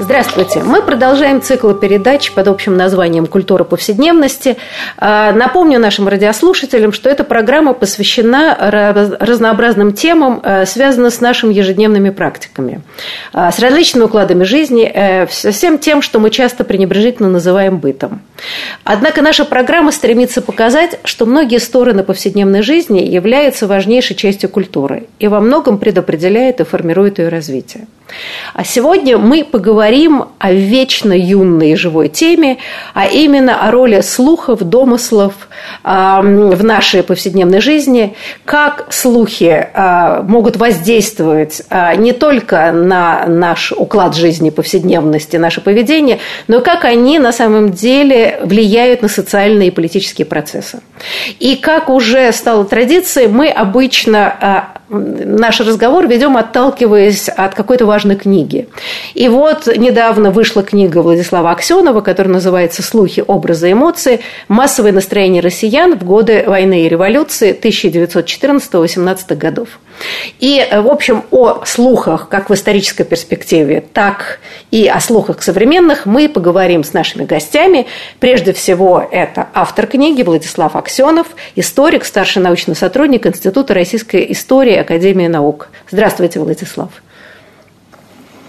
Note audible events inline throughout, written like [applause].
Здравствуйте. Мы продолжаем цикл передач под общим названием «Культура повседневности». А, напомню нашим радиослушателям, что эта программа посвящена разнообразным темам, а, связанным с нашими ежедневными практиками, а, с различными укладами жизни, э, со всем тем, что мы часто пренебрежительно называем бытом. Однако наша программа стремится показать, что многие стороны повседневной жизни являются важнейшей частью культуры и во многом предопределяет и формирует ее развитие. А сегодня мы поговорим о вечно юной живой теме, а именно о роли слухов, домыслов в нашей повседневной жизни, как слухи а, могут воздействовать а, не только на наш уклад жизни, повседневности, наше поведение, но и как они на самом деле влияют на социальные и политические процессы. И как уже стало традицией, мы обычно а, наш разговор ведем, отталкиваясь от какой-то важной книги. И вот недавно вышла книга Владислава Аксенова, которая называется «Слухи, образы, эмоции. Массовое настроение россиян в годы войны и революции 1914-18 годов». И, в общем, о слухах как в исторической перспективе, так и о слухах современных мы поговорим с нашими гостями. Прежде всего, это автор книги Владислав Аксенов, историк, старший научный сотрудник Института российской истории Академии наук. Здравствуйте, Владислав.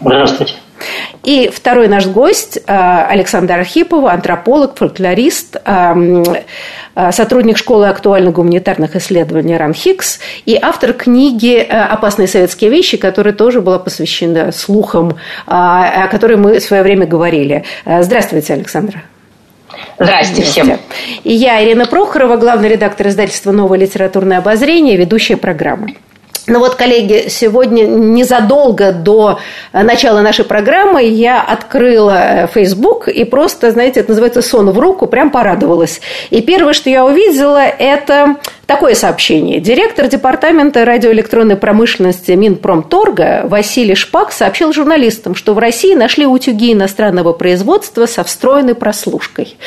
Здравствуйте. И второй наш гость э, Александр Архипова, антрополог, фольклорист, э, э, сотрудник школы актуальных гуманитарных исследований РАНХИКС и автор книги «Опасные советские вещи», которая тоже была посвящена слухам, о которой мы в свое время говорили. Здравствуйте, Александра. Здравствуйте всем. И я, Ирина Прохорова, главный редактор издательства «Новое литературное обозрение», ведущая программы. Ну вот, коллеги, сегодня незадолго до начала нашей программы я открыла Facebook и просто, знаете, это называется сон в руку, прям порадовалась. И первое, что я увидела, это Такое сообщение. Директор департамента радиоэлектронной промышленности Минпромторга Василий Шпак сообщил журналистам, что в России нашли утюги иностранного производства со встроенной прослушкой.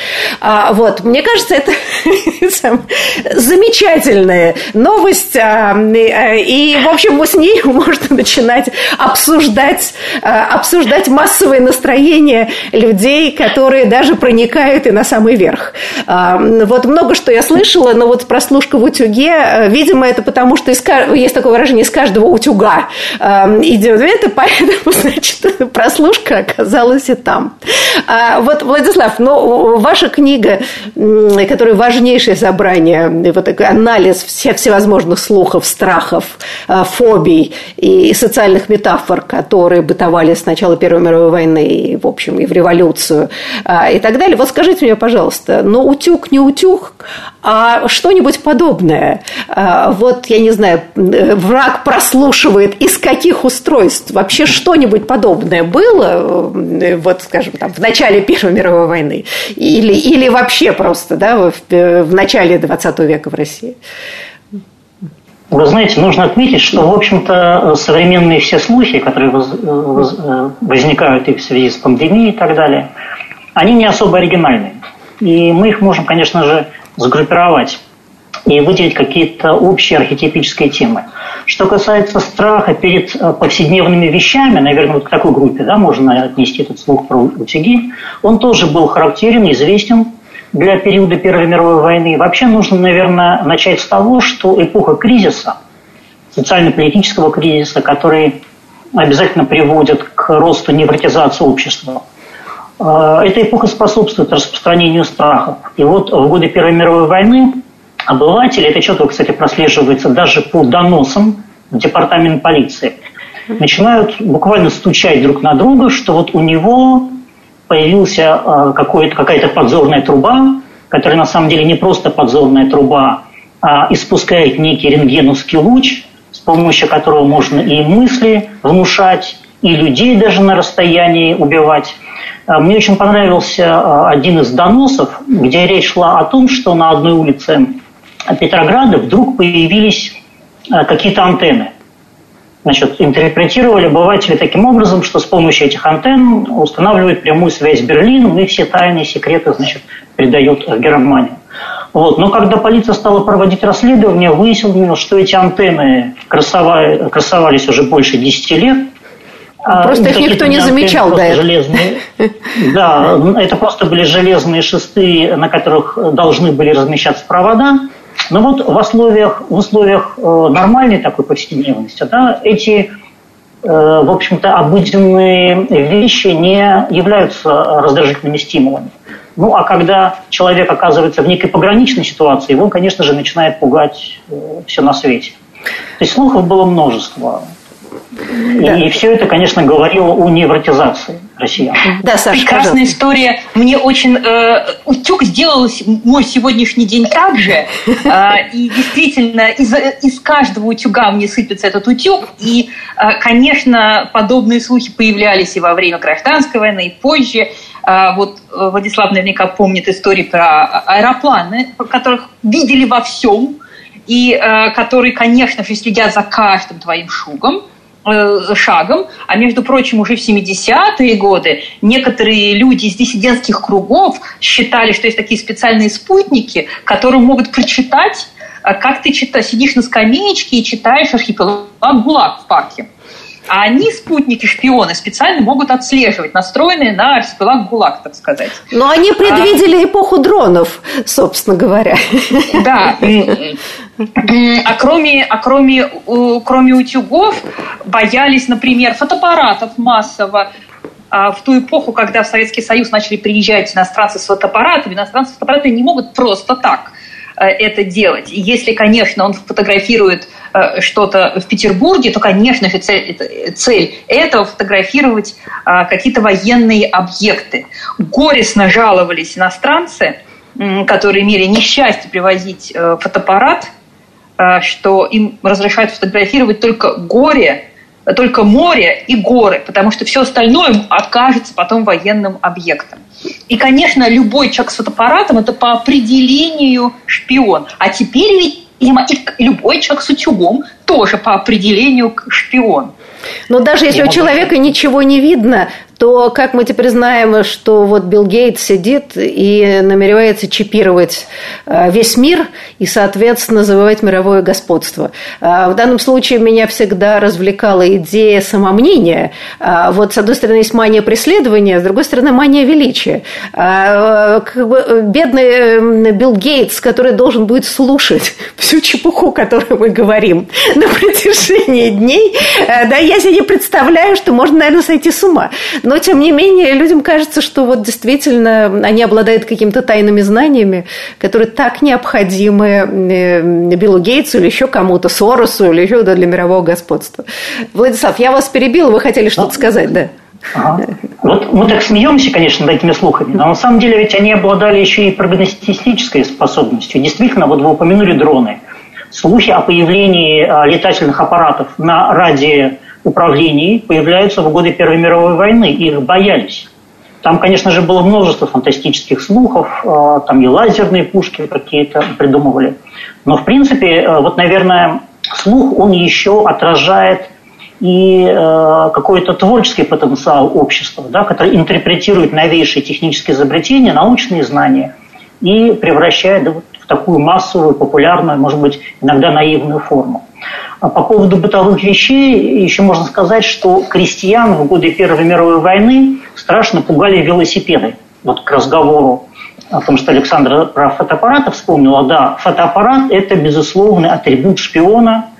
А, вот, мне кажется, это [laughs] замечательная новость. А, и, в общем, с ней [laughs] можно начинать обсуждать, а, обсуждать массовое настроение людей, которые даже проникают и на самый верх. Вот много что я слышала, но вот прослушка в утюге, э, видимо, это потому, что из, есть такое выражение, из каждого утюга идет это, поэтому, [laughs] значит, прослушка оказалась и там. А вот, Владислав, ну, ваша книга, которая важнейшее собрание, вот такой анализ всех всевозможных слухов, страхов, э, фобий и социальных метафор, которые бытовали с начала Первой мировой войны и, в общем, и в революцию а, и так далее. Вот скажите мне, пожалуйста, ну, утюг не утюг, а что-нибудь подобное. А, вот, я не знаю, враг прослушивает из каких устройств. Вообще что-нибудь подобное было, э, вот, скажем, там, в начале Первой мировой войны? Или, или вообще просто, да, в, в начале 20 века в России? Вы знаете, нужно отметить, что, в общем-то, современные все слухи, которые э, возникают и в связи с пандемией и так далее, они не особо оригинальные. И мы их можем, конечно же, сгруппировать и выделить какие-то общие архетипические темы. Что касается страха перед э, повседневными вещами, наверное, вот к такой группе да, можно отнести этот слух про утюги, он тоже был характерен, известен для периода Первой мировой войны. Вообще нужно, наверное, начать с того, что эпоха кризиса, социально-политического кризиса, который обязательно приводит к росту невротизации общества – Э, эта эпоха способствует распространению страхов. И вот в годы Первой мировой войны обыватели, это четко, кстати, прослеживается даже по доносам в департамент полиции, начинают буквально стучать друг на друга, что вот у него появился э, какая-то подзорная труба, которая на самом деле не просто подзорная труба, а испускает некий рентгеновский луч, с помощью которого можно и мысли внушать, и людей даже на расстоянии убивать. Мне очень понравился один из доносов, где речь шла о том, что на одной улице Петрограда вдруг появились какие-то антенны. Значит, интерпретировали обыватели таким образом, что с помощью этих антенн устанавливают прямую связь с Берлином и все тайные секреты значит, передают в Германию. Вот. Но когда полиция стала проводить расследование, выяснилось, что эти антенны красовали, красовались уже больше 10 лет. А просто их никто не замечал до этого. Железные, да, это просто были железные шесты, на которых должны были размещаться провода. Но вот в условиях, в условиях э, нормальной такой повседневности да, эти, э, в общем-то, обыденные вещи не являются раздражительными стимулами. Ну, а когда человек оказывается в некой пограничной ситуации, его, конечно же, начинает пугать э, все на свете. То есть слухов было множество. Да. И все это, конечно, говорило о невротизации россиян. Да, Саша, Прекрасная пожалуйста. история. Мне очень... Э, утюг сделал мой сегодняшний день так же. Э, [laughs] и действительно, из, из каждого утюга мне сыпется этот утюг. И, э, конечно, подобные слухи появлялись и во время гражданской войны, и позже. Э, вот Владислав наверняка помнит истории про аэропланы, которых видели во всем, и э, которые, конечно же, следят за каждым твоим шугом. Э, шагом, а между прочим, уже в 70-е годы некоторые люди из диссидентских кругов считали, что есть такие специальные спутники, которые могут прочитать, э, как ты читаешь, сидишь на скамеечке и читаешь архипелаг ГУЛАГ в парке. А они, спутники, шпионы, специально могут отслеживать, настроенные на архипелаг ГУЛАГ, так сказать. Но они предвидели а... эпоху дронов, собственно говоря. Да. А кроме, а кроме, кроме утюгов боялись, например, фотоаппаратов массово. А в ту эпоху, когда в Советский Союз начали приезжать иностранцы с фотоаппаратами, иностранцы с фотоаппаратами не могут просто так это делать. И если, конечно, он фотографирует э, что-то в Петербурге, то, конечно же, цель, цель этого фотографировать э, какие-то военные объекты. Горестно жаловались иностранцы, которые имели несчастье привозить фотоаппарат Э, что им разрешают фотографировать только горе, только море и горы, потому что все остальное окажется потом военным объектом. И, конечно, любой человек с фотоаппаратом – это по определению шпион. А теперь ведь и любой человек с утюгом тоже по определению шпион. Но даже если у человека ничего не видно, то как мы теперь знаем, что вот Билл Гейтс сидит и намеревается чипировать э, весь мир и, соответственно, завоевать мировое господство. Э, в данном случае меня всегда развлекала идея самомнения. Э, вот, с одной стороны, есть мания преследования, с другой стороны, мания величия. Как бы бедный Билл Гейтс, который должен будет слушать [laughs] всю чепуху, которую мы говорим на протяжении дней, да, я себе не представляю, что можно, наверное, сойти с ума. Но, тем не менее, людям кажется, что вот действительно они обладают какими-то тайными знаниями, которые так необходимы э, Биллу Гейтсу или еще кому-то, Соросу или еще для мирового господства. Владислав, я вас перебила, вы хотели что-то ну, сказать, да? Ага. Вот мы так смеемся, конечно, над этими слухами, но на самом деле ведь они обладали еще и прогностической способностью. Действительно, вот вы упомянули дроны. Слухи о появлении а, летательных аппаратов на ради управлении появляются в годы Первой мировой войны, и их боялись. Там, конечно же, было множество фантастических слухов, а, там и лазерные пушки какие-то придумывали. Но, в принципе, э, вот, наверное, слух, он еще отражает и э, какой-то творческий потенциал общества, да, который интерпретирует новейшие технические изобретения, научные знания и превращает в такую массовую, популярную, может быть, иногда наивную форму. А по поводу бытовых вещей еще можно сказать, что крестьян в годы Первой мировой войны страшно пугали велосипеды. Вот к разговору о том, что Александр про фотоаппараты вспомнила. Да, фотоаппарат – это безусловный атрибут шпиона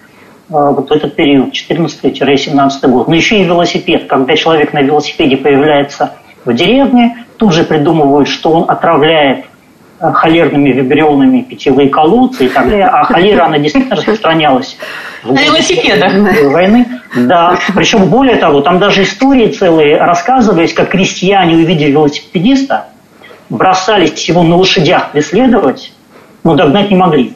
а, вот в этот период, 14-17 год. Но еще и велосипед. Когда человек на велосипеде появляется в деревне, тут же придумывают, что он отравляет Э, холерными вибрионами питьевые колодцы и так далее. А [laughs] холера, она действительно распространялась в на велосипедах войны. Да. Причем более того, там даже истории целые рассказывались, как крестьяне, увидели велосипедиста, бросались его на лошадях преследовать, но догнать не могли.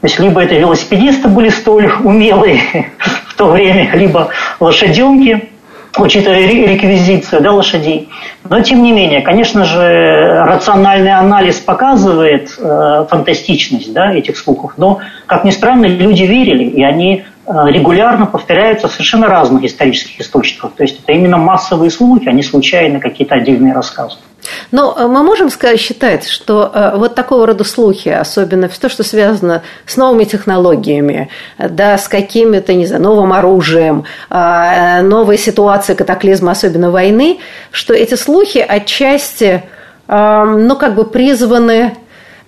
То есть либо это велосипедисты были столь умелые [laughs] в то время, либо лошаденки, учитывая реквизицию да, лошадей. Но, тем не менее, конечно же, рациональный анализ показывает э, фантастичность да, этих слухов, но, как ни странно, люди верили, и они э, регулярно повторяются в совершенно разных исторических источниках. То есть это именно массовые слухи, а не случайно какие-то отдельные рассказы. Но э, мы можем сказать, считать, что э, вот такого рода слухи, особенно то, что связано с новыми технологиями, да, с какими-то, не знаю, новым оружием, э, новой ситуацией катаклизма, особенно войны, что эти слухи отчасти, ну, как бы призваны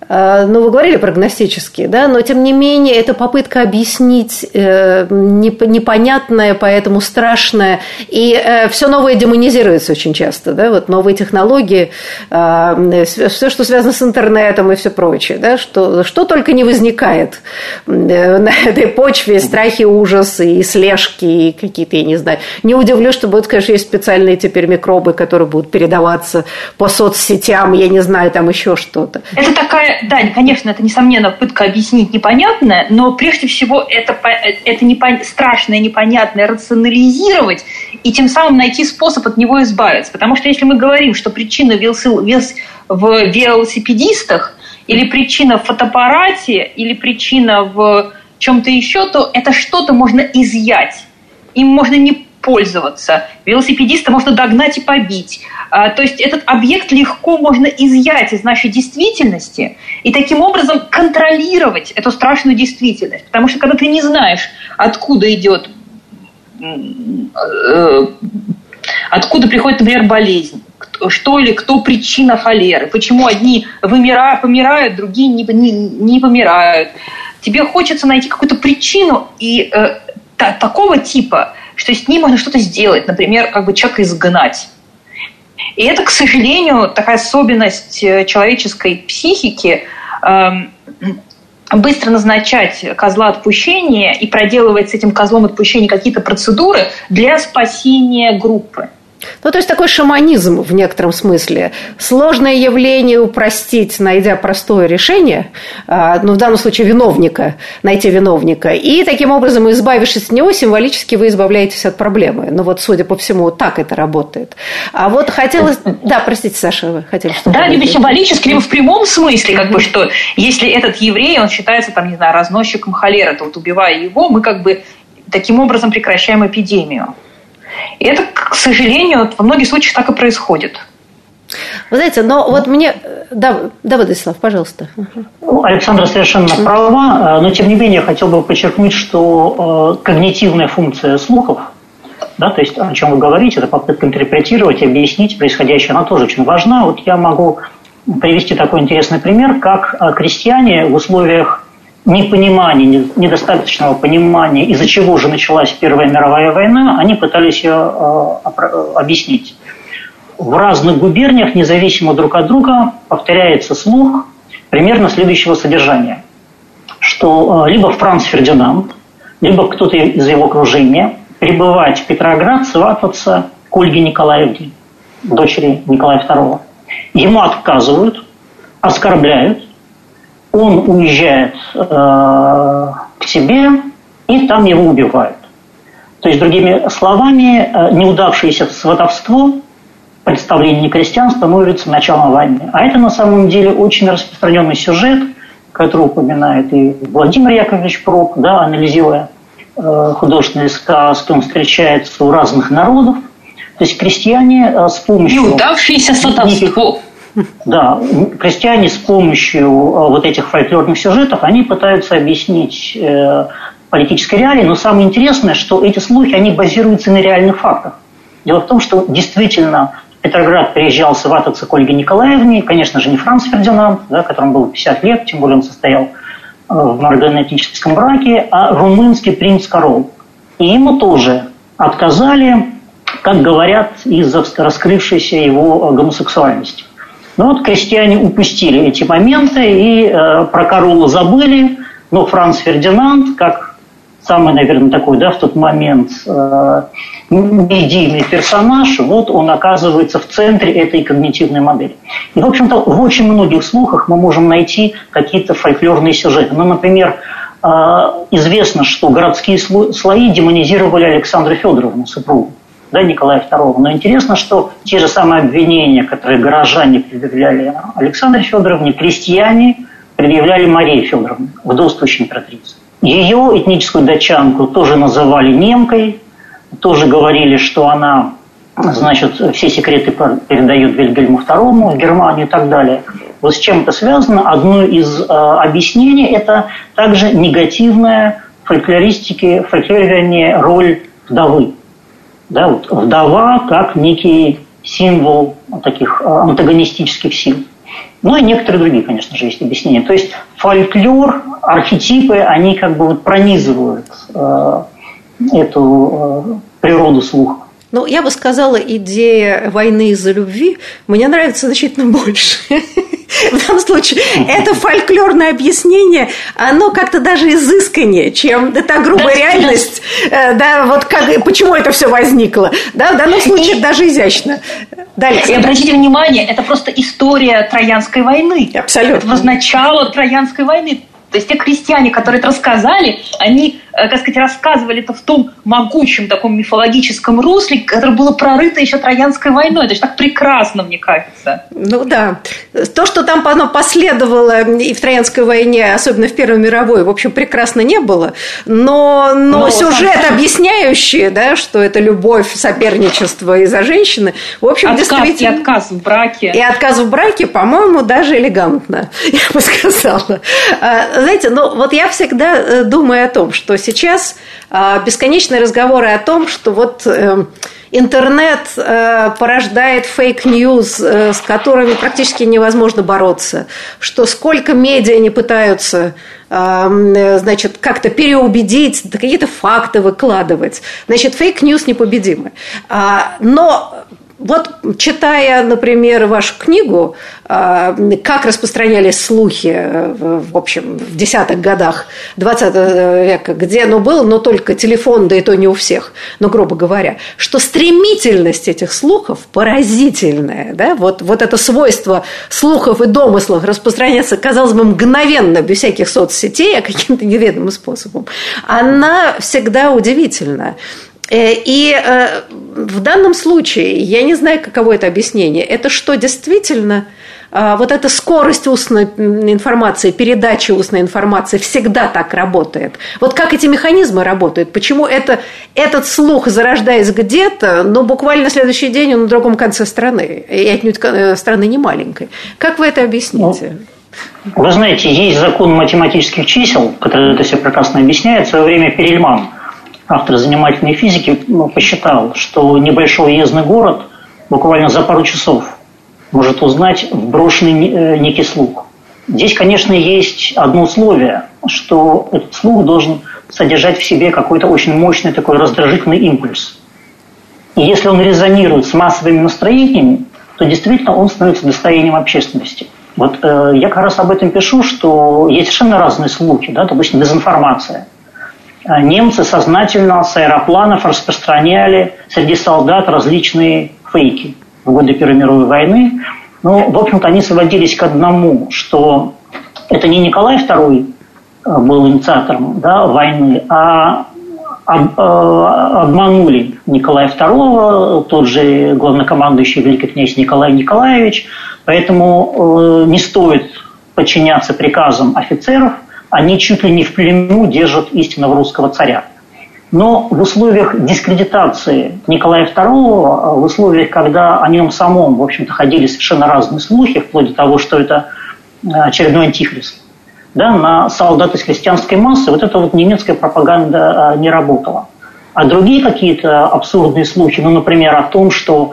ну, вы говорили прогностические, да, но тем не менее это попытка объяснить э, непонятное, поэтому страшное, и э, все новое демонизируется очень часто, да, вот новые технологии, все, что связано с интернетом и все прочее, да, что, что только не возникает на этой почве, страхи, ужасы и слежки, и какие-то, я не знаю, не удивлюсь, что будут, конечно, есть специальные теперь микробы, которые будут передаваться по соцсетям, я не знаю, там еще что-то. Это такая да, конечно, это, несомненно, пытка объяснить непонятное, но прежде всего это, это непон... страшное, непонятное рационализировать и тем самым найти способ от него избавиться. Потому что если мы говорим, что причина в велосипедистах или причина в фотоаппарате, или причина в чем-то еще, то это что-то можно изъять. Им можно не пользоваться. Велосипедиста можно догнать и побить. А, то есть этот объект легко можно изъять из нашей действительности и таким образом контролировать эту страшную действительность. Потому что когда ты не знаешь, откуда идет, э, откуда приходит, например, болезнь, что или кто причина холеры, почему одни вымирают, помирают, другие не, не, не помирают. Тебе хочется найти какую-то причину и э, та, такого типа, что с ним можно что-то сделать, например, как бы человека изгнать. И это, к сожалению, такая особенность э, человеческой психики эм, быстро назначать козла отпущения и проделывать с этим козлом отпущения какие-то процедуры для спасения группы. Ну, то есть такой шаманизм в некотором смысле. Сложное явление упростить, найдя простое решение, а, ну, в данном случае виновника, найти виновника, и таким образом, избавившись от него, символически вы избавляетесь от проблемы. Ну, вот, судя по всему, так это работает. А вот хотелось... Да, простите, Саша, вы хотели что-то Да, либо символически, либо в прямом смысле, как бы, что если этот еврей, он считается, там, не знаю, разносчиком холеры, то вот убивая его, мы как бы таким образом прекращаем эпидемию. И это, к сожалению, во многих случаях так и происходит. Вы знаете, но вот мне... Да, да Владислав, пожалуйста. Ну, Александра совершенно права, э, но тем не менее я хотел бы подчеркнуть, что э, когнитивная функция слухов, да, то есть о чем вы говорите, это попытка интерпретировать, объяснить происходящее, она тоже очень важна. Вот я могу привести такой интересный пример, как э, крестьяне в условиях непонимания, недостаточного понимания, из-за чего же началась Первая мировая война, они пытались ее э, объяснить. В разных губерниях, независимо друг от друга, повторяется слух примерно следующего содержания, что э, либо Франц Фердинанд, либо кто-то из его окружения прибывать в Петроград, свататься к Ольге Николаевне, дочери Николая II. Ему отказывают, оскорбляют, он уезжает э, к себе, и там его убивают. То есть, другими словами, э, неудавшееся сватовство, представление крестьян становится началом войны. А это на самом деле очень распространенный сюжет, который упоминает и Владимир Яковлевич Прок, да, анализируя э, художественные сказки, он встречается у разных народов. То есть крестьяне э, с помощью... Неудавшееся сватовство. Да, крестьяне с помощью э, вот этих фольклорных сюжетов, они пытаются объяснить э, политической реалии, но самое интересное, что эти слухи, они базируются на реальных фактах. Дело в том, что действительно Петроград приезжал свататься к Ольге Николаевне, конечно же, не Франц Фердинанд, да, которому было 50 лет, тем более он состоял э, в марганетическом браке, а румынский принц Корол. И ему тоже отказали, как говорят, из-за раскрывшейся его гомосексуальности. Но вот крестьяне упустили эти моменты и э, про Карола забыли, но Франц Фердинанд, как самый, наверное, такой, да, в тот момент э, медийный персонаж, вот он оказывается в центре этой когнитивной модели. И, в общем-то, в очень многих слухах мы можем найти какие-то фольклорные сюжеты. Ну, например, э, известно, что городские слои демонизировали Александру Федоровну, супругу. Да, Николая II. Но интересно, что те же самые обвинения, которые горожане предъявляли Александре Федоровне, крестьяне предъявляли Марии Федоровне, вдовствующей императрице. Ее этническую датчанку тоже называли немкой, тоже говорили, что она значит, все секреты передает Вильгельму II в Германию и так далее. Вот с чем это связано? Одно из э, объяснений – это также негативная фольклористики, фольклорирование роль вдовы. Да, вот вдова как некий символ таких э, антагонистических сил. Ну и некоторые другие, конечно же, есть объяснения. То есть фольклор, архетипы, они как бы вот пронизывают э, эту э, природу слуха. Ну, я бы сказала, идея войны из-за любви мне нравится значительно больше. В данном случае это фольклорное объяснение, оно как-то даже изысканнее, чем та грубая реальность, э, да, вот как, почему это все возникло. Да, в данном случае и, даже изящно. Далее. И обратите внимание, это просто история Троянской войны. Абсолютно. Это возначало Троянской войны. То есть те крестьяне, которые это рассказали, они, так э, сказать, рассказывали это в том могучем таком мифологическом русле, которое было прорыто еще Троянской войной. Это же так прекрасно, мне кажется. Ну да. То, что там оно последовало и в Троянской войне, особенно в Первой мировой, в общем, прекрасно не было. Но, но, но сюжет, там... объясняющий, да, что это любовь, соперничество из-за женщины, в общем, отказ, действительно... И отказ в браке. И отказ в браке, по-моему, даже элегантно, [laughs] я бы сказала. А, знаете, ну вот я всегда э, думаю о том, что сейчас а, бесконечные разговоры о том, что вот э, интернет э, порождает fake news, с которыми практически невозможно бороться, что сколько медиа не пытаются значит, как-то переубедить, какие-то факты выкладывать. Значит, fake news непобедимы. А, но вот читая, например, вашу книгу, а, как распространялись слухи, э, в общем, в десятых годах 20 века, где оно было, но только телефон, да и то не у всех, но грубо говоря, что стремительность этих слухов поразительная. Да? Вот, вот это свойство слухов и домыслов распространяться, казалось бы, мгновенно, без всяких соцсетей, а каким-то неведомым способом, она всегда удивительна. Э, и э, в данном случае, я не знаю, каково это объяснение, это что действительно э, вот эта скорость устной информации, передачи устной информации всегда так работает. Вот как эти механизмы работают, почему это, этот слух, зарождаясь где-то, но буквально на следующий день он на другом конце страны, и отнюдь страны не маленькой. Как вы это объясните? Ну, вы знаете, есть закон математических чисел, который это все прекрасно объясняет. В свое время Перельман – автор занимательной физики, ну, посчитал, что небольшой уездный город буквально за пару часов может узнать вброшенный э, некий слух. Здесь, конечно, есть одно условие, что этот слух должен содержать в себе какой-то очень мощный такой раздражительный импульс. И если он резонирует с массовыми настроениями, то действительно он становится достоянием общественности. Вот э, я как раз об этом пишу, что есть совершенно разные слухи, да, допустим, дезинформация – немцы сознательно с аэропланов распространяли среди солдат различные фейки в годы Первой мировой войны. Ну, в общем-то, они сводились к одному, что это не Николай II э, был инициатором да, войны, а э, обманули Николая II, тот же главнокомандующий великий князь Николай Николаевич, поэтому э, не стоит подчиняться приказам офицеров – они чуть ли не в плену держат истинного русского царя. Но в условиях дискредитации Николая II, в условиях, когда о нем самом, в общем-то, ходили совершенно разные слухи, вплоть до того, что это э, очередной антихрист, да, на солдат из христианской массы вот эта вот немецкая пропаганда э, не работала. А другие какие-то абсурдные слухи, ну, например, о том, что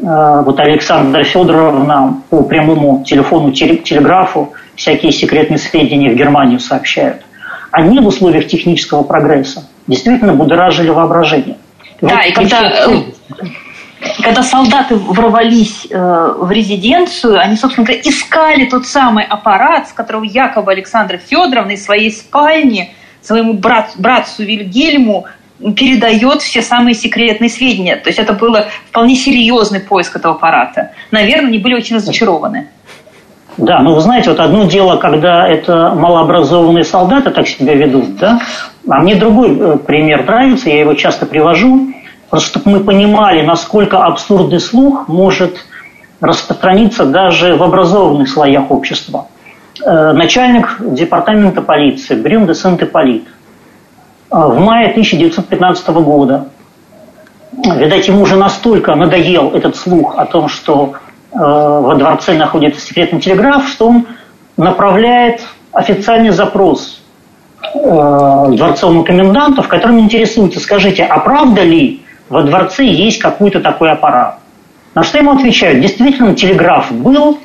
вот Александра Федоровна по прямому телефону, телеграфу всякие секретные сведения в Германию сообщают, они в условиях технического прогресса действительно будоражили воображение. Да, вот и когда, э, когда солдаты ворвались э, в резиденцию, они, собственно говоря, искали тот самый аппарат, с которого якобы Александра Федоровна из своей спальни своему брат, братцу Вильгельму передает все самые секретные сведения. То есть это был вполне серьезный поиск этого аппарата. Наверное, они были очень разочарованы. Да, ну вы знаете, вот одно дело, когда это малообразованные солдаты так себя ведут, да, а мне другой э, пример нравится, я его часто привожу. Просто чтобы мы понимали, насколько абсурдный слух может распространиться даже в образованных слоях общества. Э, начальник департамента полиции Брюм де Сент-Иполит э, в мае 1915 года, видать, ему уже настолько надоел этот слух о том, что э, во дворце находится секретный телеграф, что он направляет официальный запрос дворцовому коменданту, в котором интересуется, скажите, а правда ли во дворце есть какой-то такой аппарат? На что ему отвечают, действительно, телеграф был,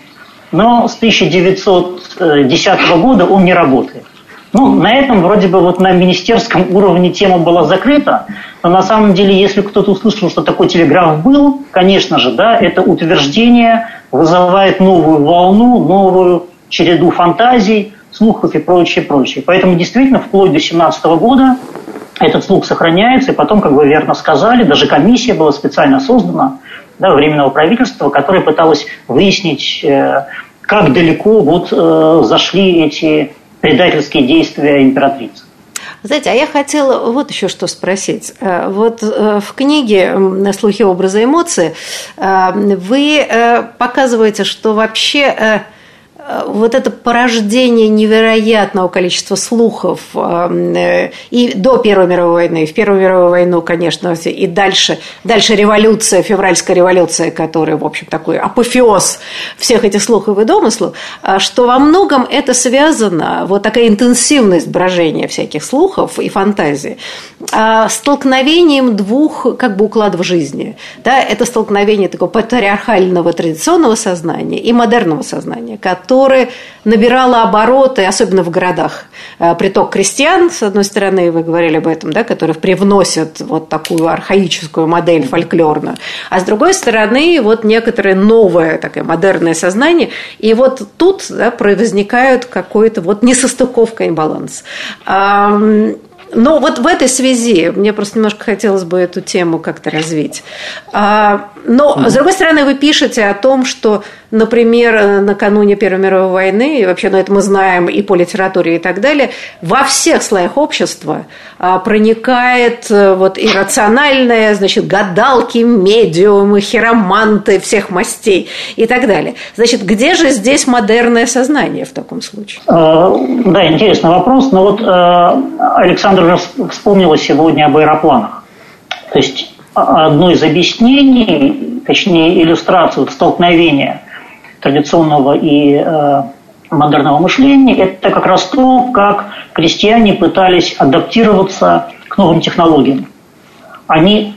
но с 1910 года он не работает. Ну, на этом вроде бы вот на министерском уровне тема была закрыта, но на самом деле, если кто-то услышал, что такой телеграф был, конечно же, да, это утверждение вызывает новую волну, новую череду фантазий, слухов и прочее, прочее. Поэтому действительно вплоть до 17 года этот слух сохраняется, и потом, как вы верно сказали, даже комиссия была специально создана, да, Временного правительства, которое пыталось выяснить, э, как далеко вот э, зашли эти предательские действия императрицы. Знаете, а я хотела вот еще что спросить. Э, вот в книге «На слухе образа эмоции» вы показываете, что вообще вот это порождение невероятного количества слухов э, и до Первой мировой войны, и в Первую мировую войну, конечно, и дальше, дальше революция, февральская революция, которая, в общем, такой апофеоз всех этих слухов и домыслов, что во многом это связано, вот такая интенсивность брожения всяких слухов и фантазий, а, столкновением двух как бы укладов жизни. Да, это столкновение такого патриархального традиционного сознания и модерного сознания, которое набирала обороты, особенно в городах. Э, приток крестьян, с одной стороны, вы говорили об этом, да, которые привносят вот такую архаическую модель фольклорную, а с другой стороны, вот некоторое новое такое модерное сознание, и вот тут да, возникают какой-то вот несостыковка и баланс. Но вот в этой связи мне просто немножко хотелось бы эту тему как-то развить. А, но, с другой стороны, вы пишете о том, что, например, накануне Первой мировой войны, и вообще, ну, это мы знаем и по литературе и так далее, во всех слоях общества а, проникает э, вот иррациональное, значит, гадалки, медиумы, хироманты всех мастей и так далее. Значит, где же здесь модерное сознание в таком случае? А, да, интересный вопрос. Но вот э, Александр уже вспомнила сегодня об аэропланах. То есть одно из объяснений, точнее иллюстрации вот столкновения традиционного и э, модерного мощения, это как раз то, как крестьяне пытались адаптироваться к новым технологиям. Они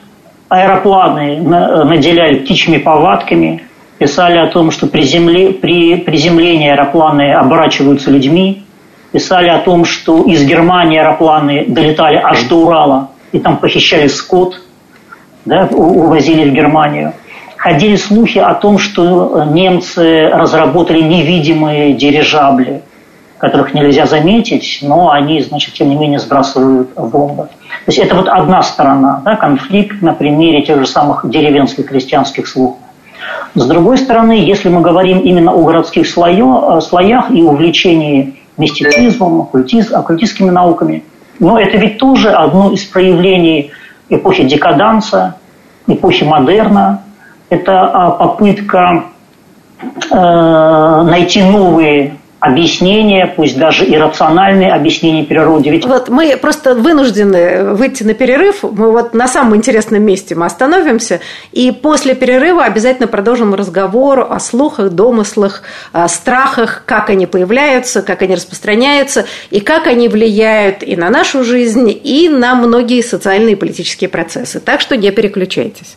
аэропланы наделяли птичьими повадками, писали о том, что при, земле, при приземлении аэропланы оборачиваются людьми, писали о том, что из Германии аэропланы долетали аж до Урала, и там похищали скот – да, увозили в Германию. Ходили слухи о том, что немцы разработали невидимые дирижабли, которых нельзя заметить, но они, значит, тем не менее сбрасывают бомбы. То есть это вот одна сторона, да, конфликт на примере тех же самых деревенских крестьянских слухов. С другой стороны, если мы говорим именно о городских слоё, слоях и увлечении мистицизмом, оккультиз, оккультистскими науками, но это ведь тоже одно из проявлений эпохи декаданса, эпохи модерна. Это а, попытка э, найти новые объяснения, пусть даже иррациональные объяснения природе. Ведь... Вот мы просто вынуждены выйти на перерыв. Мы вот на самом интересном месте мы остановимся. И после перерыва обязательно продолжим разговор о слухах, домыслах, о страхах, как они появляются, как они распространяются, и как они влияют и на нашу жизнь, и на многие социальные и политические процессы. Так что не переключайтесь.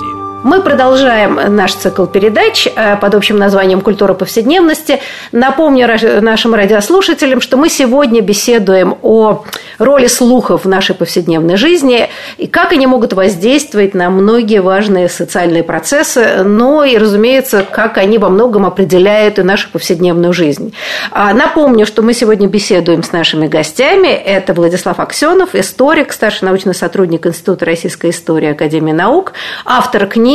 Мы продолжаем наш цикл передач э, под общим названием «Культура повседневности». Напомню нашим радиослушателям, что мы сегодня беседуем о роли слухов в нашей повседневной жизни и как они могут воздействовать на многие важные социальные процессы, но и, разумеется, как они во многом определяют и нашу повседневную жизнь. А, напомню, что мы сегодня беседуем с нашими гостями. Это Владислав Аксенов, историк, старший научный сотрудник Института российской истории Академии наук, автор книги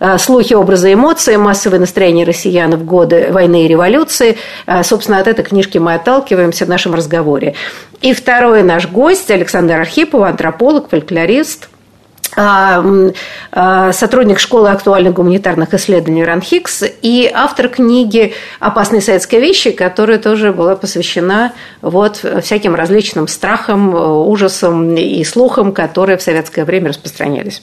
э, «Слухи, образы, эмоции. Массовое настроение россиян в годы войны и революции». Э, собственно, от этой книжки мы отталкиваемся в нашем разговоре. И второй наш гость Александр Архипов, антрополог, фольклорист, сотрудник школы актуальных гуманитарных исследований РАНХИКС и автор книги «Опасные советские вещи», которая тоже была посвящена вот всяким различным страхам, ужасам и слухам, которые в советское время распространялись.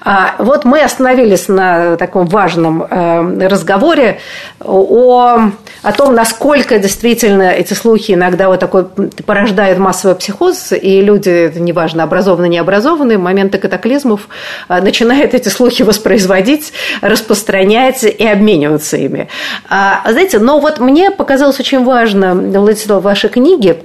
А, вот мы остановились на таком важном разговоре о, о том, насколько действительно эти слухи иногда вот такой порождают массовый психоз, и люди, неважно, образованные, не образованные, в моменты катаклизма организмов а, начинает эти слухи воспроизводить, распространять и обмениваться ими. А, знаете, но вот мне показалось очень важно, Владислав, в вашей книге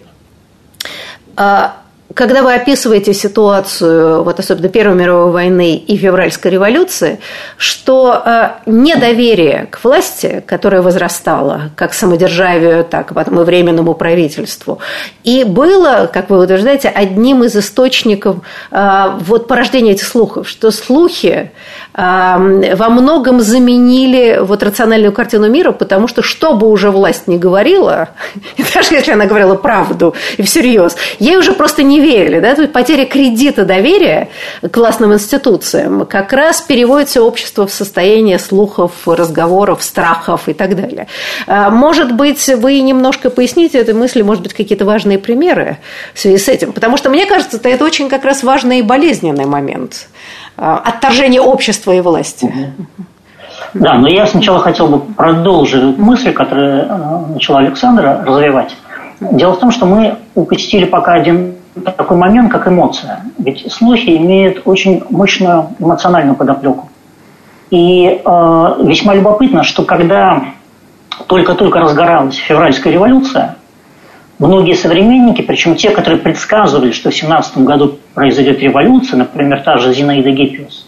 а, когда вы описываете ситуацию, вот особенно Первой мировой войны и февральской революции, что э, недоверие к власти, которое возрастало, как самодержавию, так потом и временному правительству, и было, как вы утверждаете, одним из источников э, вот порождения этих слухов, что слухи во многом заменили вот рациональную картину мира, потому что что бы уже власть не говорила, [laughs] даже если она говорила правду и всерьез, ей уже просто не верили. Да? То есть потеря кредита доверия к классным институциям как раз переводит все общество в состояние слухов, разговоров, страхов и так далее. А, может быть, вы немножко поясните этой мысли, может быть, какие-то важные примеры в связи с этим? Потому что, мне кажется, это очень как раз важный и болезненный момент а, отторжения общества и власти. Да, но я сначала хотел бы продолжить мысль, которую э, начала Александра развивать. Дело в том, что мы упустили пока один такой момент, как эмоция. Ведь слухи имеют очень мощную эмоциональную подоплеку. И э, весьма любопытно, что когда только-только разгоралась февральская революция, многие современники, причем те, которые предсказывали, что в 17 году произойдет революция, например, та же Зинаида Гиппиус,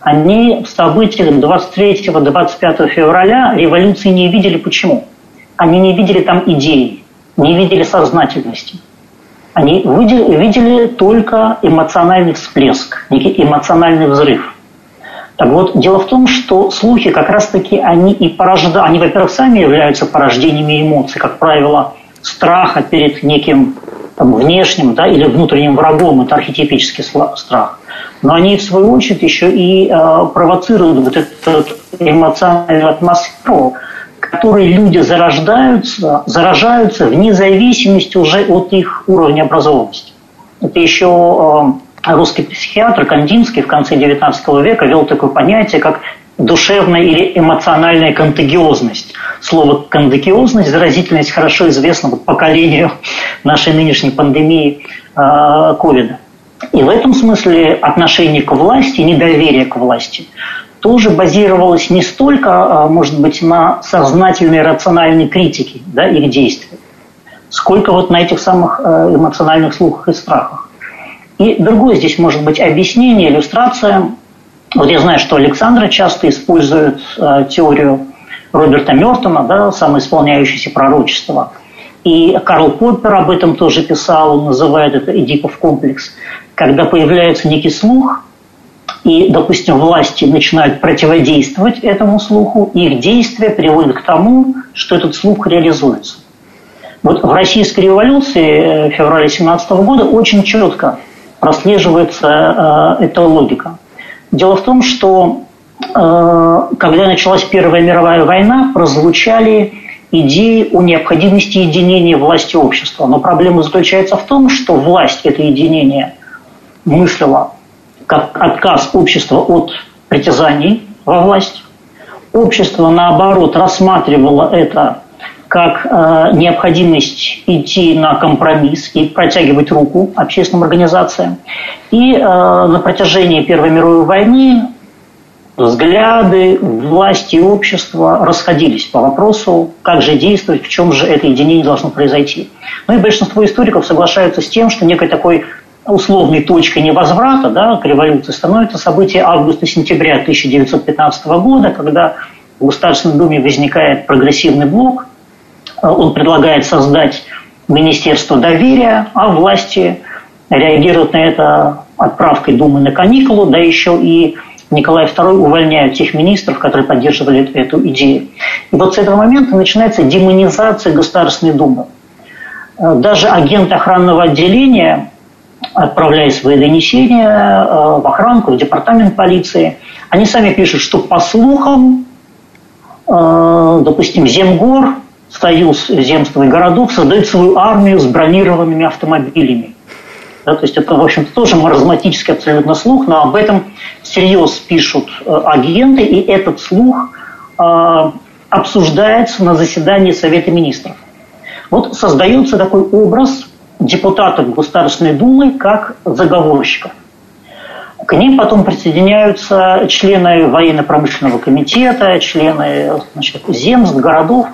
они в событиях 23-25 февраля революции не видели. Почему? Они не видели там идеи, не видели сознательности – они видели, только эмоциональный всплеск, некий эмоциональный взрыв. Так вот, дело в том, что слухи как раз-таки они и порождают, они, во-первых, сами являются порождениями эмоций, как правило, страха перед неким там, внешним да, или внутренним врагом, это архетипический страх. Но они, в свою очередь, еще и э, провоцируют вот эту эмоциональную атмосферу, которой люди зарождаются, заражаются вне зависимости уже от их уровня образованности. Это еще э, русский психиатр Кандинский в конце XIX века вел такое понятие, как душевная или эмоциональная контагиозность. Слово контагиозность, заразительность хорошо известно вот поколению нашей нынешней пандемии э, ковида. И в этом смысле отношение к власти, недоверие к власти тоже базировалась не столько, а, может быть, на сознательной рациональной критике да, их действий, сколько вот на этих самых э, эмоциональных слухах и страхах. И другое здесь может быть объяснение, иллюстрация. Вот я знаю, что Александра часто использует э, теорию Роберта Мертона, да, самоисполняющееся пророчество. И Карл Поппер об этом тоже писал, он называет это Эдипов комплекс. Когда появляется некий слух – и, допустим, власти начинают противодействовать этому слуху, их действия приводят к тому, что этот слух реализуется. Вот в российской революции э, февраля 17 года очень четко прослеживается э, эта логика. Дело в том, что э, когда началась Первая мировая война, прозвучали идеи о необходимости единения власти общества. Но проблема заключается в том, что власть это единение мыслила как отказ общества от притязаний во власть. Общество, наоборот, рассматривало это как э, необходимость идти на компромисс и протягивать руку общественным организациям. И э, на протяжении Первой мировой войны взгляды власти и общества расходились по вопросу, как же действовать, в чем же это единение должно произойти. Ну и большинство историков соглашаются с тем, что некой такой условной точкой невозврата да, к революции становится событие августа-сентября 1915 года, когда в Государственной Думе возникает прогрессивный блок, он предлагает создать Министерство доверия, а власти реагируют на это отправкой Думы на каникулу, да еще и Николай II увольняет тех министров, которые поддерживали эту идею. И вот с этого момента начинается демонизация Государственной Думы. Э, даже агент охранного отделения, отправляя свои донесения э, в охранку, в департамент полиции, они сами пишут, что по слухам, допустим, Земгор, союз земства и городов, создает свою армию с бронированными автомобилями. Да, то есть это, в общем-то, тоже маразматический абсолютно слух, но об этом всерьез пишут э, агенты, и этот слух э, обсуждается на заседании Совета Министров. Вот создается такой образ депутатов Государственной Думы как заговорщиков. К ним потом присоединяются члены военно-промышленного комитета, члены значит, земств, городов.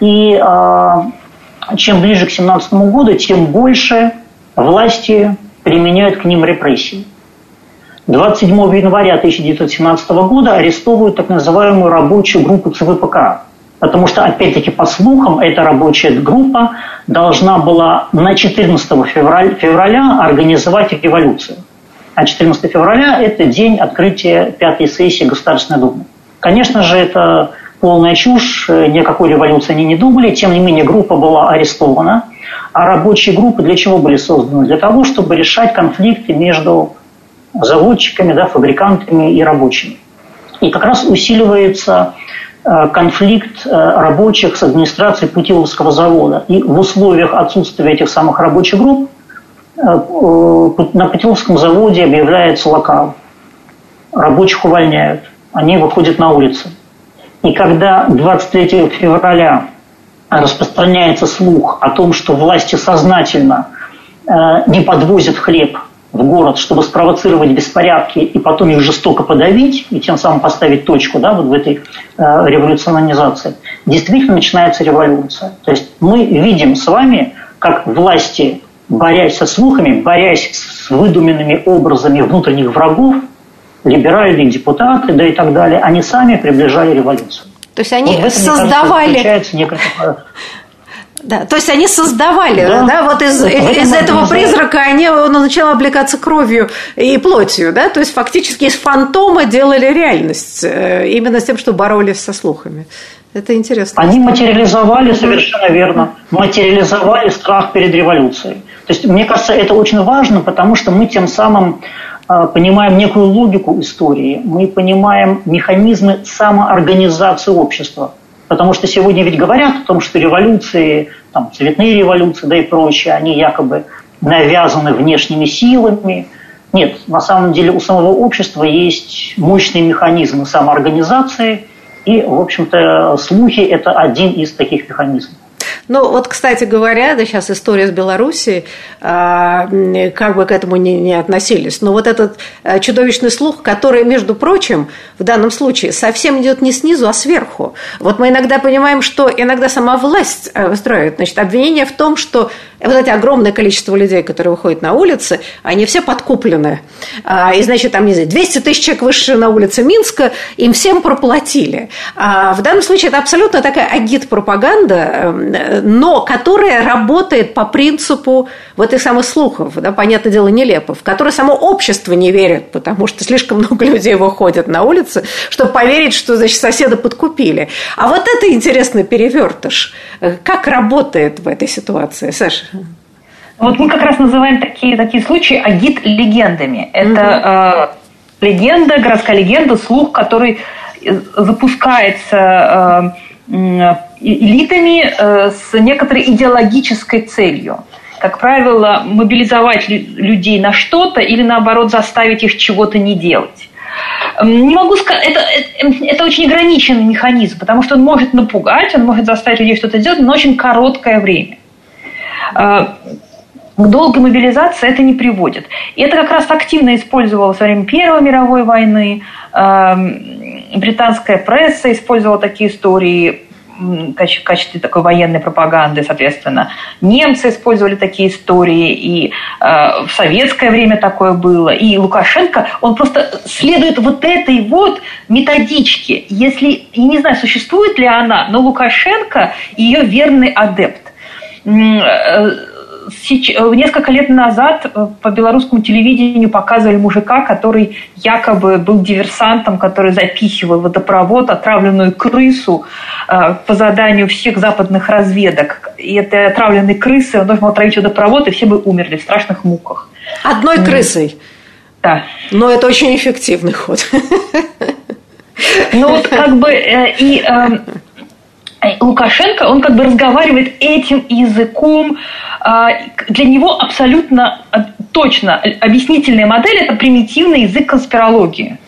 И э, чем ближе к 17 году, тем больше власти применяют к ним репрессии. 27 января 1917 года арестовывают так называемую рабочую группу ЦВПК. Потому что, опять-таки, по слухам, эта рабочая группа должна была на 14 февраля, февраля организовать революцию. А 14 февраля – это день открытия пятой сессии Государственной Думы. Конечно же, это полная чушь, никакой революции они не думали. Тем не менее, группа была арестована. А рабочие группы для чего были созданы? Для того, чтобы решать конфликты между заводчиками, да, фабрикантами и рабочими. И как раз усиливается э, конфликт э, рабочих с администрацией Путиловского завода. И в условиях отсутствия этих самых рабочих групп э, на Путиловском заводе объявляется локал. Рабочих увольняют. Они выходят на улицы. И когда 23 февраля распространяется слух о том, что власти сознательно не подвозят хлеб в город, чтобы спровоцировать беспорядки и потом их жестоко подавить и тем самым поставить точку да, вот в этой э, революционизации, действительно начинается революция. То есть мы видим с вами, как власти, борясь со слухами, борясь с выдуманными образами внутренних врагов, либеральные депутаты, да и так далее, они сами приближали революцию. То есть они вот создавали... Кажется, некая да, то есть они создавали, да, да вот из, из этого призрака они он начал облекаться кровью и плотью, да, то есть фактически из фантома делали реальность, э, именно с тем, что боролись со слухами. Это интересно. Они материализовали, совершенно верно, материализовали страх перед революцией. То есть, мне кажется, это очень важно, потому что мы тем самым э, понимаем некую логику истории, мы понимаем механизмы самоорганизации общества. Потому что сегодня ведь говорят о том, что революции, там, цветные революции, да и прочее, они якобы навязаны внешними силами. Нет, на самом деле у самого общества есть мощные механизмы самоорганизации, и, в общем-то, слухи – это один из таких механизмов. Ну, вот, кстати говоря, да, сейчас история с Белоруссией, а, как бы к этому не, не относились, но вот этот а, чудовищный слух, который, между прочим, в данном случае совсем идет не снизу, а сверху. Вот мы иногда понимаем, что иногда сама власть а, устраивает, значит, обвинение в том, что вот это огромное количество людей, которые выходят на улицы, они все подкуплены. И, значит, там, не знаю, 200 тысяч человек вышли на улицы Минска, им всем проплатили. В данном случае это абсолютно такая агит-пропаганда, эм, но которая работает по принципу вот этих самых слухов, да, понятное дело, нелепо, в которые само общество не верит, потому что слишком много людей выходят на улицы, чтобы поверить, что, значит, соседа подкупили. А вот это интересный перевертыш. Как работает в этой ситуации, Саша? Вот мы как раз называем такие, такие случаи агит-легендами. Это угу. э, легенда, городская легенда, слух, который запускается э, элитами э, с некоторой идеологической целью. Как правило, мобилизовать людей на что-то или наоборот заставить их чего-то не делать. Не могу сказать, это, это, это очень ограниченный механизм, потому что он может напугать, он может заставить людей что-то делать, но очень короткое время. Э, к долгой мобилизации это не приводит. И это как раз активно использовалось во время Первой мировой войны. Эм, британская пресса использовала такие истории в качестве такой военной пропаганды, соответственно. Немцы использовали такие истории, и э, в советское время такое было. И Лукашенко, он просто следует вот этой вот методичке. Если, я не знаю, существует ли она, но Лукашенко ее верный адепт несколько лет назад э, по белорусскому телевидению показывали мужика, который якобы был диверсантом, который запихивал водопровод отравленную крысу э, по заданию всех западных разведок. И этой отравленной крысы он должен был отравить водопровод, и все бы умерли в страшных муках. Одной крысой? Да. Но это очень эффективный ход. Ну вот как бы и эм, Лукашенко, он как бы разговаривает этим языком. А, для него абсолютно а, точно объяснительная модель – это примитивный язык конспирологии.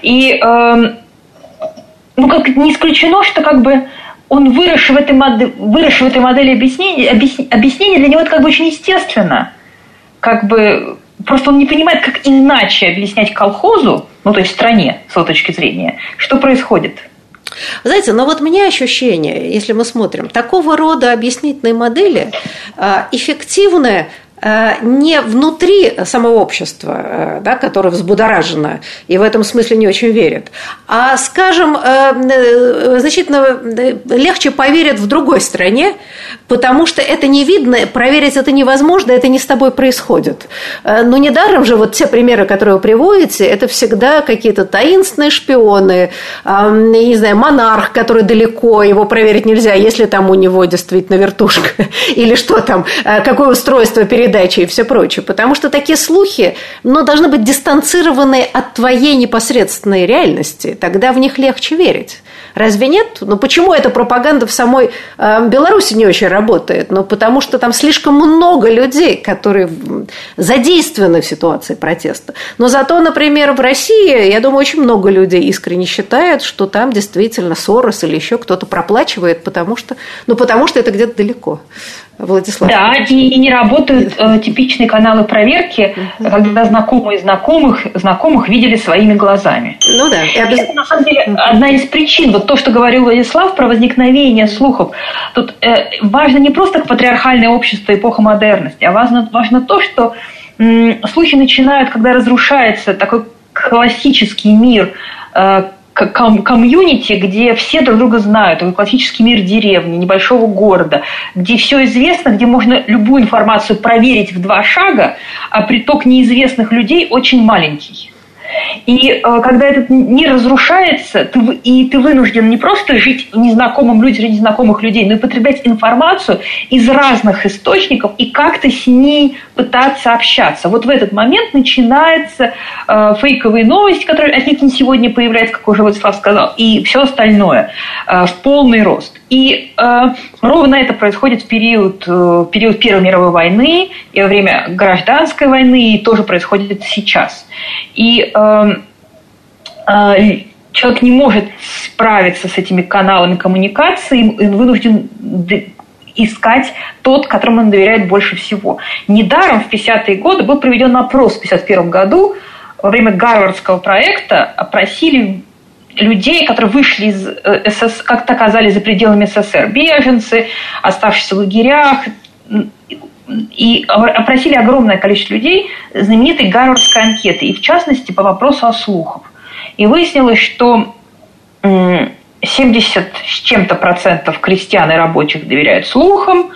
И эм, ну, как не исключено, что как бы он вырос в этой, модели, вырос в этой модели объяснения, объяснение для него это как бы очень естественно. Как бы просто он не понимает, как иначе объяснять колхозу, ну то есть стране, с его точки зрения, что происходит – знаете, но вот у меня ощущение, если мы смотрим, такого рода объяснительные модели а, эффективны не внутри самого общества, э, да, которое взбудоражено и в этом смысле не очень верит, а, скажем, э, значительно легче поверят в другой стране, потому что это не видно, проверить это невозможно, это не с тобой происходит. Но недаром же вот те примеры, которые вы приводите, это всегда какие-то таинственные шпионы, не знаю, монарх, который далеко, его проверить нельзя, если там у него действительно вертушка, [laughs] или что там, какое устройство перед передачи и все прочее. Потому что такие слухи ну, должны быть дистанцированы от твоей непосредственной реальности. Тогда в них легче верить. Разве нет? Ну почему эта пропаганда в самой э, Беларуси не очень работает? Ну потому что там слишком много людей, которые задействованы в ситуации протеста. Но зато, например, в России, я думаю, очень много людей искренне считают, что там действительно Сорос или еще кто-то проплачивает, потому что, ну, потому что это где-то далеко. Владислав. Да, и не работают э, типичные каналы проверки, угу. когда знакомые знакомых знакомых видели своими глазами. Ну да. И обез... Это на самом деле одна из причин. Вот то, что говорил Владислав про возникновение слухов. Тут э, важно не просто патриархальное общество эпоха модерности, а важно, важно то, что м, слухи начинают, когда разрушается такой классический мир, э, ком- комьюнити, где все друг друга знают, такой классический мир деревни, небольшого города, где все известно, где можно любую информацию проверить в два шага, а приток неизвестных людей очень маленький. И э, когда этот мир разрушается, ты, и ты вынужден не просто жить людях среди незнакомых людей, но и потреблять информацию из разных источников и как-то с ней пытаться общаться. Вот в этот момент начинается э, фейковые новости, которые от них сегодня появляются, как уже Владислав сказал, и все остальное э, в полный рост. И э, ровно это происходит в период, э, период Первой мировой войны и во время гражданской войны, и тоже происходит сейчас. И э, э, человек не может справиться с этими каналами коммуникации, он вынужден искать тот, которому он доверяет больше всего. Недаром в 50-е годы был проведен опрос в 1951 году во время Гарвардского проекта опросили людей, которые вышли из э, СС, как-то оказались за пределами СССР, беженцы, оставшиеся в лагерях, и опросили огромное количество людей знаменитой Гарвардской анкеты, и в частности по вопросу о слухах. И выяснилось, что 70 с чем-то процентов крестьян и рабочих доверяют слухам,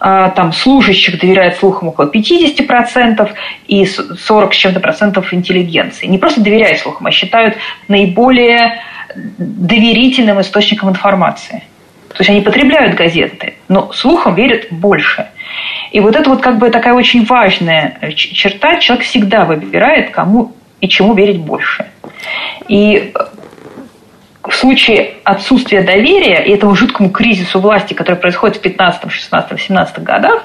там служащих доверяют слухам около 50%, и 40 с чем-то процентов интеллигенции. Не просто доверяют слухам, а считают наиболее доверительным источником информации. То есть они потребляют газеты, но слухам верят больше. И вот это вот как бы такая очень важная черта. Человек всегда выбирает, кому и чему верить больше. И в случае отсутствия доверия и этому жуткому кризису власти, который происходит в 15, 16, 17 годах,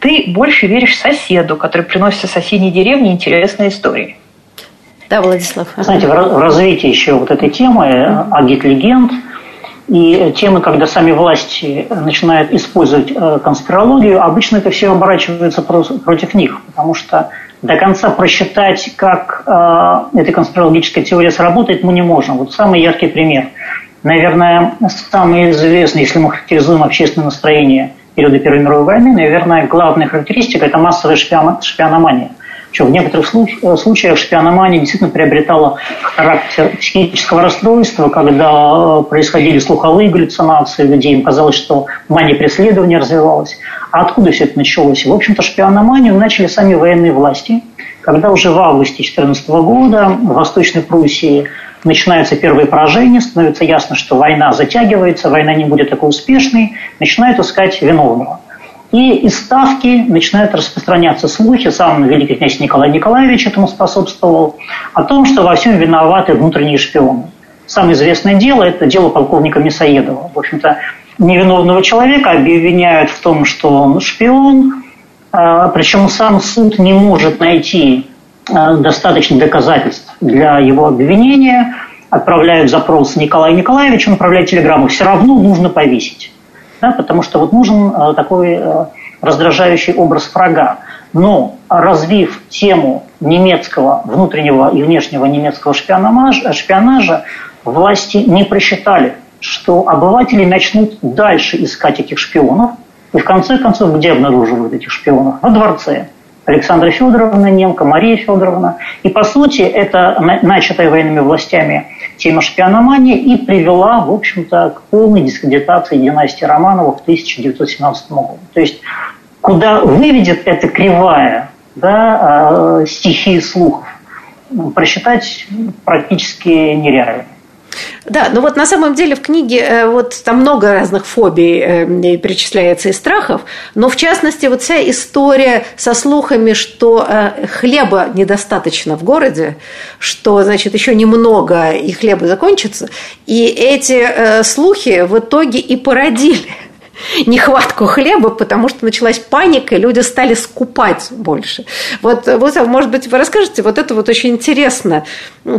ты больше веришь соседу, который приносит в соседней деревне интересные истории. Да, Владислав. Знаете, в развитии еще вот этой темы агит-легенд и темы, когда сами власти начинают использовать э, конспирологию, обычно это все оборачивается против них, потому что до конца просчитать, как э, эта конспирологическая теория сработает, мы не можем. Вот самый яркий пример. Наверное, самый известный, если мы характеризуем общественное настроение периода Первой мировой войны, наверное, главная характеристика – это массовая шпиономания – что в некоторых э, случаях шпиономания действительно приобретала характер психического расстройства, когда э, происходили слуховые галлюцинации людей, им казалось, что мания преследования развивалась. А откуда все это началось? В общем-то, шпиономанию начали сами военные власти, когда уже в августе 2014 года в Восточной Пруссии начинаются первые поражения, становится ясно, что война затягивается, война не будет такой успешной, начинают искать виновного. И из Ставки начинают распространяться слухи, сам великий князь Николай Николаевич этому способствовал, о том, что во всем виноваты внутренние шпионы. Самое известное дело – это дело полковника Мясоедова. В общем-то, невиновного человека обвиняют в том, что он шпион, а, причем сам суд не может найти а, достаточных доказательств для его обвинения, отправляют запрос Николаю Николаевичу, он отправляет телеграмму, все равно нужно повесить да, потому что вот нужен э, такой э, раздражающий образ врага. Но развив тему немецкого, внутреннего и внешнего немецкого шпионажа, шпионажа власти не просчитали, что обыватели начнут дальше искать этих шпионов, и в конце концов, где обнаруживают этих шпионов? Во дворце. Александра Федоровна Немка, Мария Федоровна. И, по сути, это начатая военными властями тема шпиономании и привела, в общем-то, к полной дискредитации династии Романовых в 1917 году. То есть, куда выведет эта кривая да, а, стихии слухов, просчитать практически нереально. Да, но вот на самом деле в книге э, вот там много разных фобий э, перечисляется и страхов, но в частности вот вся история со слухами, что э, хлеба недостаточно в городе, что, значит, еще немного и хлеба закончится, и эти слухи в итоге и породили [laughs] нехватку хлеба, потому что началась паника, и люди стали скупать больше. Вот, вот, может быть, вы расскажете, вот это вот очень интересно,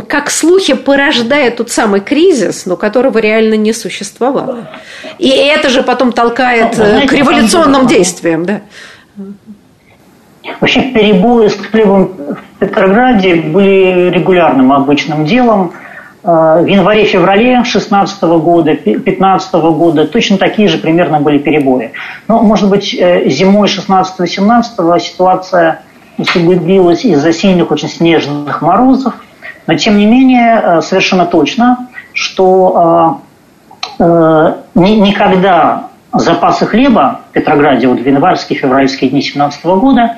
как слухи порождают тот самый кризис, но которого реально не существовало. И это же потом толкает ну, знаете, к революционным действиям, да. Вообще перебои с хлебом в Петрограде были регулярным обычным делом – в январе-феврале 2016 года, 2015 года точно такие же примерно были перебои. Но, может быть, э, зимой 16-17 ситуация усугубилась из-за сильных, очень снежных морозов. Но, тем не менее, э, совершенно точно, что никогда запасы хлеба в Петрограде вот в январские, февральские дни 2017 года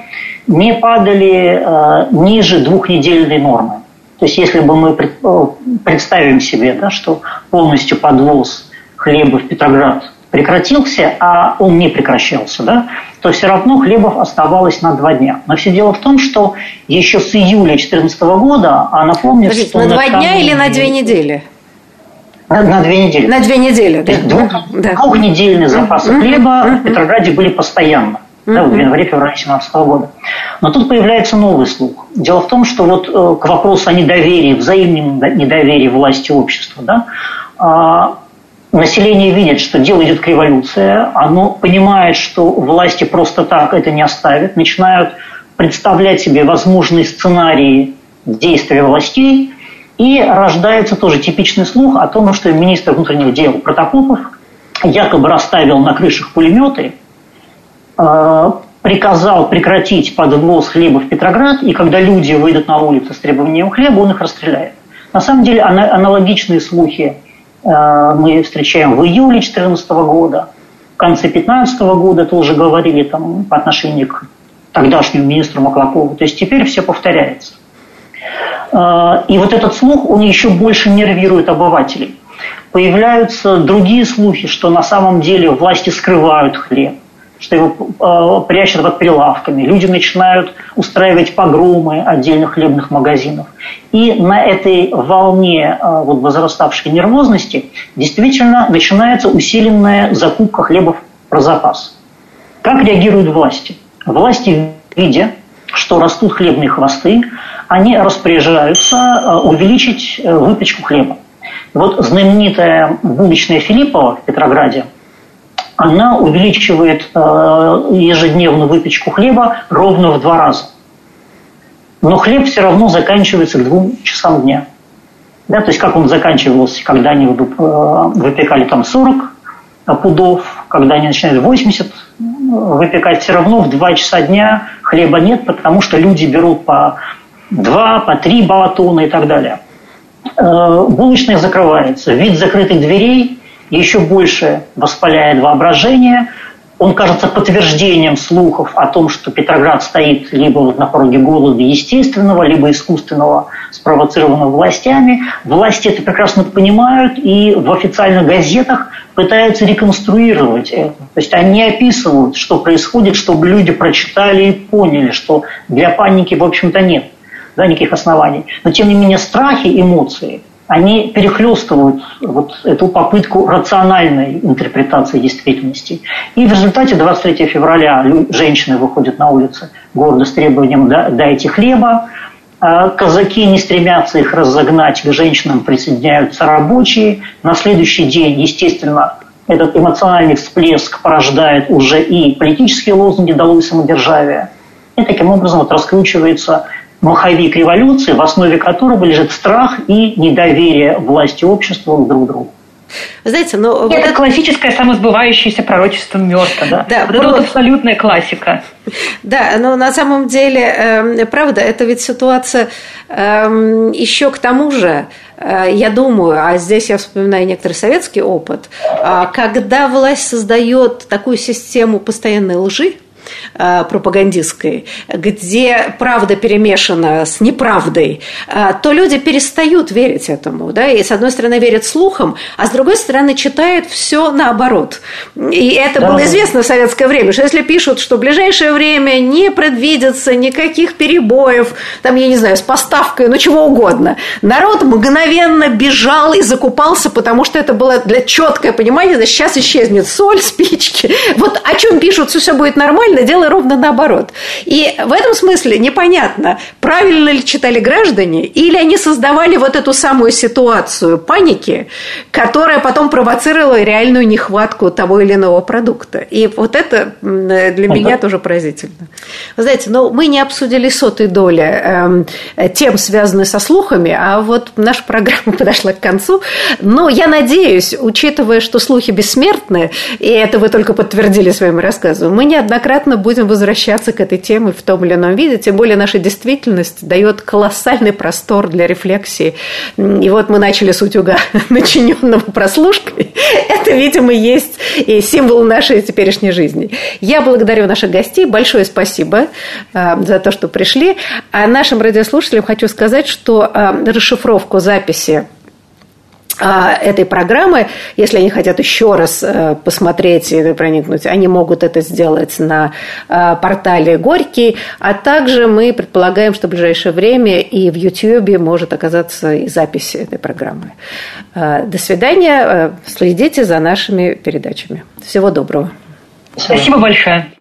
не падали ниже двухнедельной нормы. То есть если бы мы э, представим себе, да, что полностью подвоз хлеба в Петроград прекратился, а он не прекращался, да, то все равно хлебов оставалось на два дня. Но все дело в том, что еще с июля 2014 года, а напомню, Подождите, что... На два дня или на две недели? На, на две недели. На две недели, да. Двух, да. Двухнедельные запасы хлеба в Петрограде были постоянно да, в январе-феврале 2017 года. Но тут появляется новый слух. Дело в том, что вот э, к вопросу о недоверии, взаимном недоверии власти общества, да, э, население видит, что дело идет к революции, оно понимает, что власти просто так это не оставят, начинают представлять себе возможные сценарии действия властей, и рождается тоже типичный слух о том, что министр внутренних дел Протопопов якобы расставил на крышах пулеметы, приказал прекратить подвоз хлеба в Петроград, и когда люди выйдут на улицу с требованием хлеба, он их расстреляет. На самом деле аналогичные слухи э, мы встречаем в июле 2014 года, в конце 2015 года тоже говорили там, по отношению к тогдашнему министру Маклакову. То есть теперь все повторяется. Э, и вот этот слух, он еще больше нервирует обывателей. Появляются другие слухи, что на самом деле власти скрывают хлеб что его э, прячут под прилавками. Люди начинают устраивать погромы отдельных хлебных магазинов. И на этой волне э, вот, возраставшей нервозности действительно начинается усиленная закупка хлебов про запас. Как реагируют власти? Власти, видя, что растут хлебные хвосты, они распоряжаются э, увеличить э, выпечку хлеба. Вот знаменитая булочная Филиппова в Петрограде, она увеличивает э, ежедневную выпечку хлеба ровно в два раза. Но хлеб все равно заканчивается к двум часам дня. Да, то есть как он заканчивался, когда они выпекали там 40 пудов, когда они начинают 80 выпекать, все равно в 2 часа дня хлеба нет, потому что люди берут по 2, по 3 батона и так далее. Э, булочная закрывается. Вид закрытых дверей еще больше воспаляет воображение. Он кажется подтверждением слухов о том, что Петроград стоит либо вот на пороге голода естественного, либо искусственного, спровоцированного властями. Власти это прекрасно понимают и в официальных газетах пытаются реконструировать это. То есть они описывают, что происходит, чтобы люди прочитали и поняли, что для паники, в общем-то, нет да, никаких оснований. Но, тем не менее, страхи, эмоции, они перехлестывают вот эту попытку рациональной интерпретации действительности. И в результате 23 февраля женщины выходят на улицы города с требованием «дайте хлеба», а казаки не стремятся их разогнать, к женщинам присоединяются рабочие. На следующий день, естественно, этот эмоциональный всплеск порождает уже и политические лозунги «долой самодержавия». И таким образом вот раскручивается маховик революции, в основе которого лежит страх и недоверие власти общества друг к другу. Знаете, но... Это вот классическое самосбывающееся пророчество Мёрта, да? Да. Вот это вот абсолютная классика. Да, но на самом деле, э, правда, это ведь ситуация э, еще к тому же, э, я думаю, а здесь я вспоминаю некоторый советский опыт, э, когда власть создает такую систему постоянной лжи, пропагандистской, где правда перемешана с неправдой, э, то люди перестают верить этому. Да? И с одной стороны верят слухам, а с другой стороны читают все наоборот. И это да. было известно в советское время, что если пишут, что в ближайшее время не предвидится никаких перебоев, там, я не знаю, с поставкой, ну чего угодно, народ мгновенно бежал и закупался, потому что это было для четкое понимание, значит, сейчас исчезнет соль, спички. Вот о чем пишут, все будет нормально, дело ровно наоборот. И в этом смысле непонятно, правильно ли читали граждане, или они создавали вот эту самую ситуацию паники, которая потом провоцировала реальную нехватку того или иного продукта. И вот это для меня тоже поразительно. Вы знаете, ну, мы не обсудили сотой доли э, тем, связанных со слухами, а вот наша программа [laughs] подошла к концу. Но я надеюсь, учитывая, что слухи бессмертны, и это вы только подтвердили своим рассказом, мы неоднократно будем возвращаться к этой теме в том или ином виде, тем более наша действительность дает колоссальный простор для рефлексии. И вот мы начали с утюга, [laughs] начиненного прослушкой. Это, видимо, есть и символ нашей теперешней жизни. Я благодарю наших гостей. Большое спасибо а, за то, что пришли. А нашим радиослушателям хочу сказать, что а, расшифровку записи этой программы, если они хотят еще раз э, посмотреть и проникнуть, они могут это сделать на э, портале Горький, а также мы предполагаем, что в ближайшее время и в YouTube может оказаться и запись этой программы. Э, до свидания, следите за нашими передачами. Всего доброго. Спасибо большое.